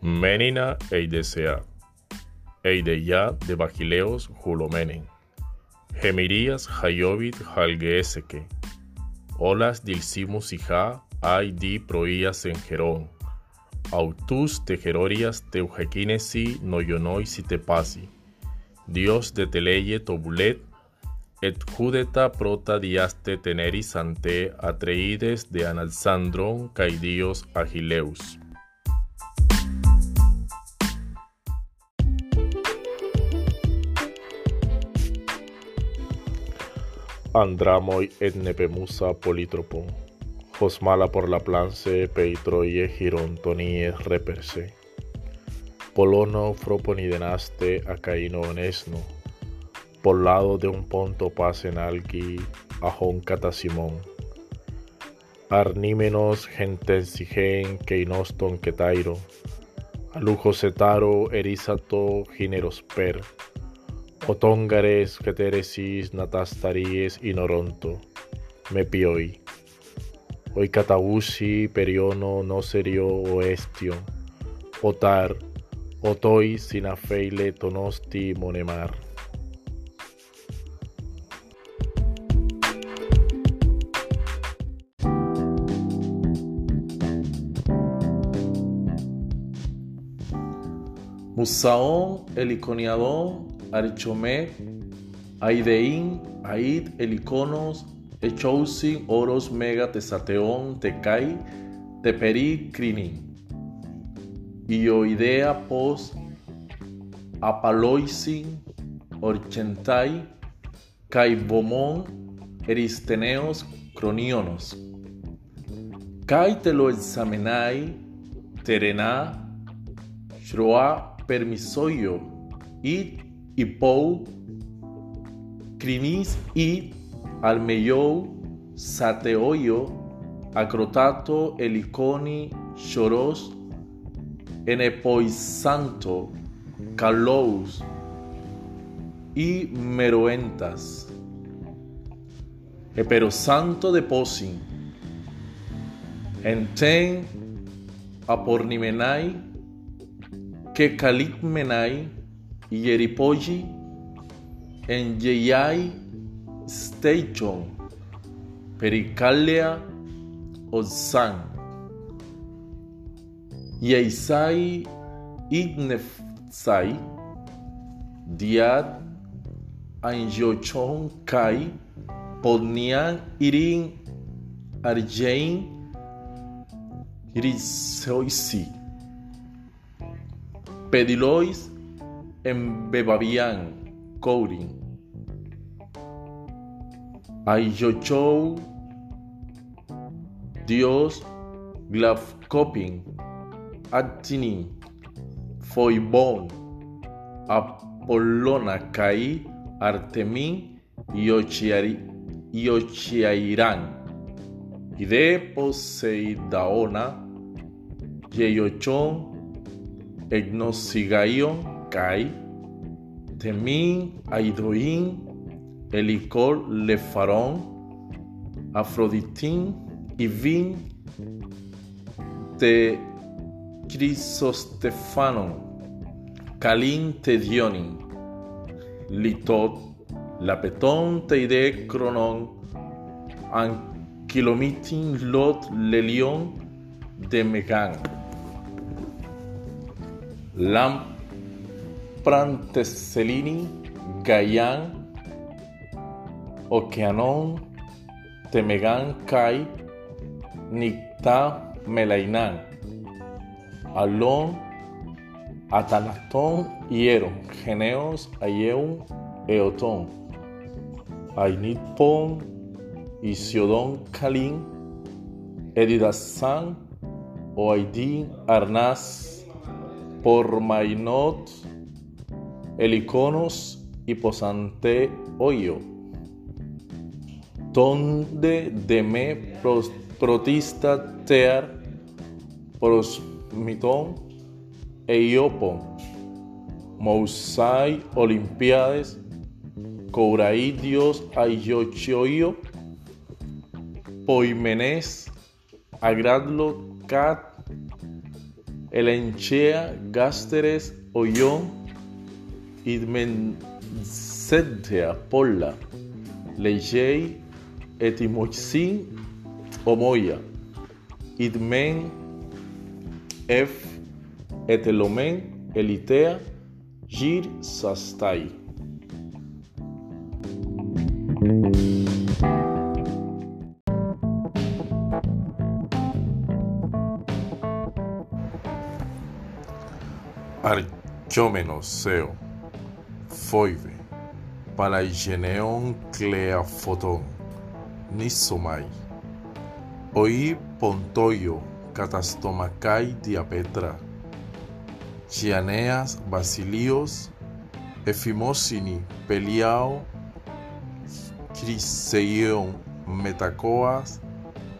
Menina eidesea, eideia de Bagileos Julomenen, Gemirías Hayobit Halgeeseke, Olas dilcimus hija, ay di proías en Gerón, autus te gerorias teujequinesi te pasi, Dios de teleye tobulet, et judeta prota diaste teneris ante atreides de Analsandron caidíos agileus. Andramoi et nepemusa politropon, Josmala por la place peitroie girontonie reperse. Polono froponidenaste a caino onesno, por lado de un ponto pasen algi ajon catasimón. Arnímenos gentensigen keinoston ketairo, alujo setaro erisato gineros per, Otóngares, Keteresis, Natastaries y Noronto, Mepioi. Hoy Catausi, Periono, Noserio, Oestio, Otar, Otoi, Sinafeile, Tonosti, Monemar. Musaón, el iconiadón, Arichomé, Aideín, Aid, Eliconos, Echousin, Oros, Mega, Tesateón, Tecai, Teperi, Crinin. Ioidea, Pos, Apaloisin, Orchentai, Caibomón, Eristeneos, Cronionos. Kai te lo examenai, Terená, Shroa, Permisoyo, Id, Ipou, Crinis y Almeyou, Sateoyo, Acrotato, Eliconi, Choros, Enepoisanto, Calous y Meroentas. Eperosanto de Posin, Enten, Apornimenai, que Calicmenai, Yeripoji, en Yeyai Station, Pericalia Ozan, Yeisai Ignefsai, Diad Anjochon Kai, Podnian Irin Arjein Irisoisi, Pedilois en Bebabian, Courin. Ayochou, Dios, Glavkopin, Attini, Foibon, Apollona Kai, Artemin y Ochiairán. Y de Poseidaona, Egnosigaion, Kai, Temin, Aidoin, Elicor, Lefarón, Afroditín y Vin de Crisostefanon, Calín Tedionin, Litot, Lapetón Teide Cronon, Anquilomitin Lot Lelión de Megan. Lam Pranteselini, Gaian, Okeanon, Temegan Kai, Nicta Melainan, Alon, Atanastón Hieron, Geneos, Ayeun, Eotón, Ainitpon, Isiodon Kalin, Edidasan, Oaidin Arnaz, Pormainot, Eliconos y Posante Oyo. Donde de me protista tear prosmitón e iopon, mousai olimpiades, couraí dios ayochioio, poimenes, agradlo cat, elenchea gasteres oyon idmensedia polla legei etimoxin omoia idmen f etelomen elitea gir sastai. Archómenos seo, foive, palaigeneon cleafoton, nisomai, oi pontoio, catastomacai diapetra, Gianeas basilios, efimosini peliao, criseion metacoas,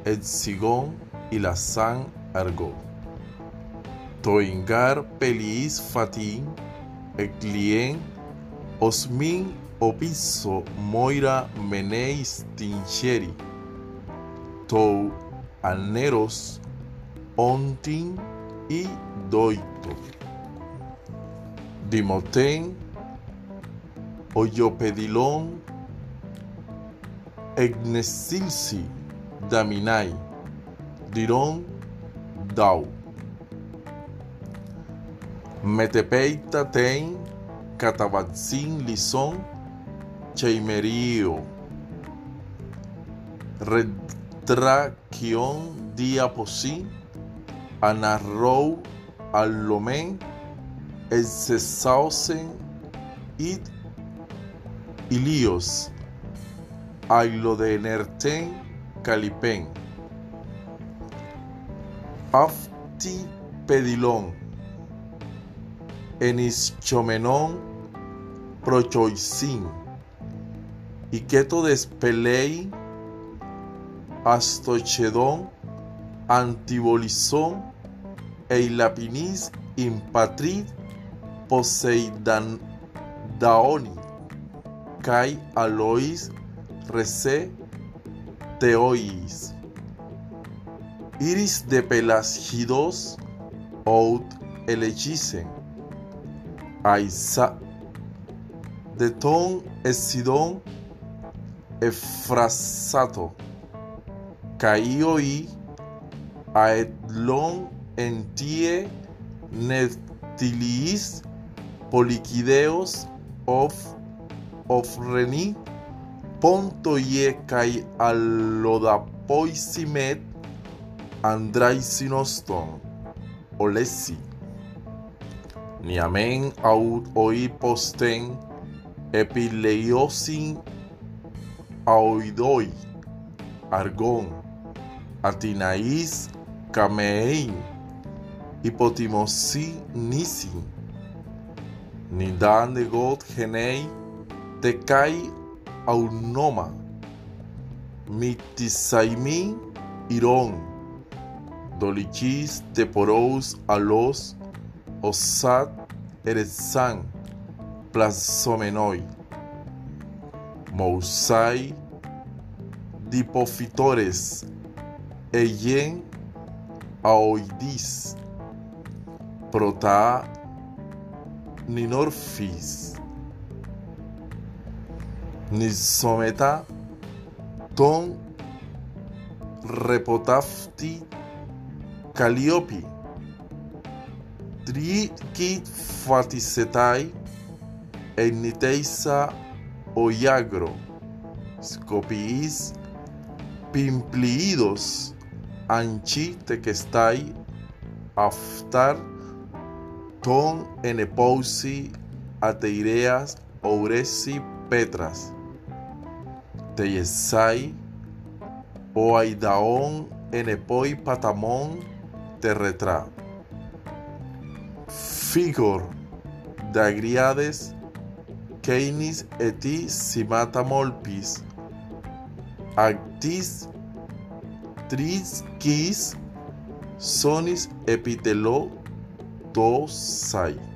edsigon y la san argo. Toingar pelis fatin, eclien, osmin opiso moira meneis tincheri, tou aneros ontin y doito. Dimoten, Oyopedilon, Egnesilsi, Daminai, Diron, Dau. Metepeita ten, Catabatzin Lison, Cheimerio. Retraquion Diaposin, Anarrou Allomen, Exesausen id Ilios, Ailo de Nerten, Calipen, Afti Pedilon, Enischomenon, Prochoisin, Iqueto despelei, Astochedon, Antibolizón, Eilapinis, Impatrid, Poseidan Daoni, Kai Alois, Rece, Teois. Iris de Pelasgidos, Out Elechisen, Aisa, de Ton Esidon, Efrasato, Caioi, Aetlon Entie, Neptilis, Poliquideos, of Ofreni, Ponto ye kai allodapoisimet, Andraisinoston, Olesi. Niamen aut oi posten, Epileiosin, Aoidoi, Argon, Atinaís, Camein, Hipotimosi Nisi, Nidan de God Genei, Tecai Aunoma, Mitisaimi Irón, Dolichis Teporous Alos, Osat Erezan, Plazomenoi, Mousai, Dipofitores, Eyen Aoidis, Prota Ninorfis, Nisometa, Ton Repotafti, Calliope, Trikit Eniteisa Oyagro, Scopiis, Pimpliidos, Anchi Tequestai, Aftar, Ton Enepousi, Ateireas, Ouresi, Petras, Teyesai, Oaidaon, Enepoi, Patamón, Terretra, Figor, Dagriades, Keinis eti Simatamolpis, Actis, Trisquis, Sonis epitelo, Tosai.